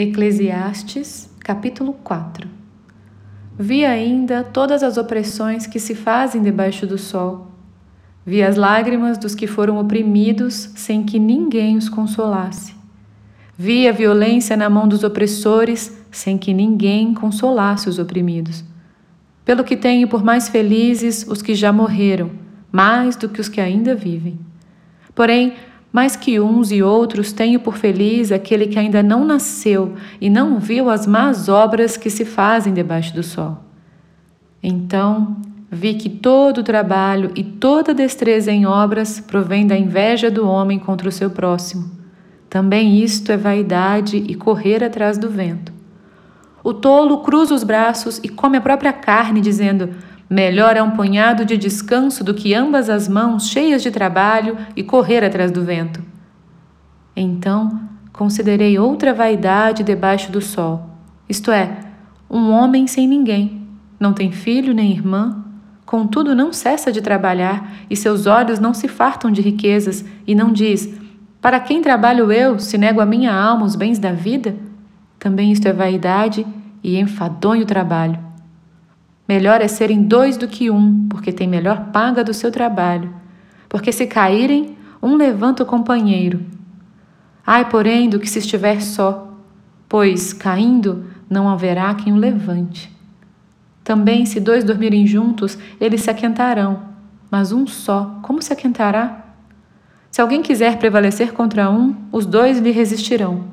Eclesiastes, capítulo 4 Vi ainda todas as opressões que se fazem debaixo do sol. Vi as lágrimas dos que foram oprimidos sem que ninguém os consolasse. Vi a violência na mão dos opressores sem que ninguém consolasse os oprimidos. Pelo que tenho por mais felizes os que já morreram, mais do que os que ainda vivem. Porém, mais que uns e outros tenho por feliz aquele que ainda não nasceu e não viu as más obras que se fazem debaixo do sol. Então vi que todo o trabalho e toda destreza em obras provém da inveja do homem contra o seu próximo. Também isto é vaidade e correr atrás do vento. O tolo cruza os braços e come a própria carne, dizendo: Melhor é um punhado de descanso do que ambas as mãos cheias de trabalho e correr atrás do vento. Então considerei outra vaidade debaixo do sol, isto é, um homem sem ninguém, não tem filho nem irmã, contudo não cessa de trabalhar e seus olhos não se fartam de riquezas e não diz: Para quem trabalho eu, se nego a minha alma os bens da vida? Também isto é vaidade e enfadonho trabalho. Melhor é serem dois do que um, porque tem melhor paga do seu trabalho. Porque se caírem, um levanta o companheiro. Ai, porém, do que se estiver só, pois, caindo, não haverá quem o levante. Também, se dois dormirem juntos, eles se aquentarão, mas um só, como se aquentará? Se alguém quiser prevalecer contra um, os dois lhe resistirão.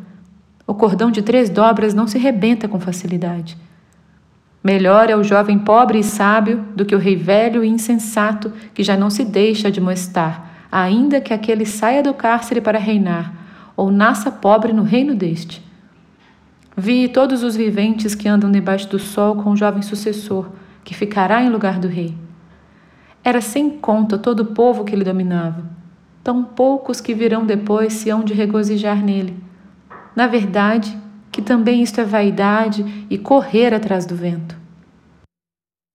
O cordão de três dobras não se rebenta com facilidade. Melhor é o jovem pobre e sábio do que o rei velho e insensato que já não se deixa admoestar, ainda que aquele saia do cárcere para reinar, ou nasça pobre no reino deste. Vi todos os viventes que andam debaixo do sol com o jovem sucessor, que ficará em lugar do rei. Era sem conta todo o povo que ele dominava. Tão poucos que virão depois se hão de regozijar nele. Na verdade, também isto é vaidade e correr atrás do vento.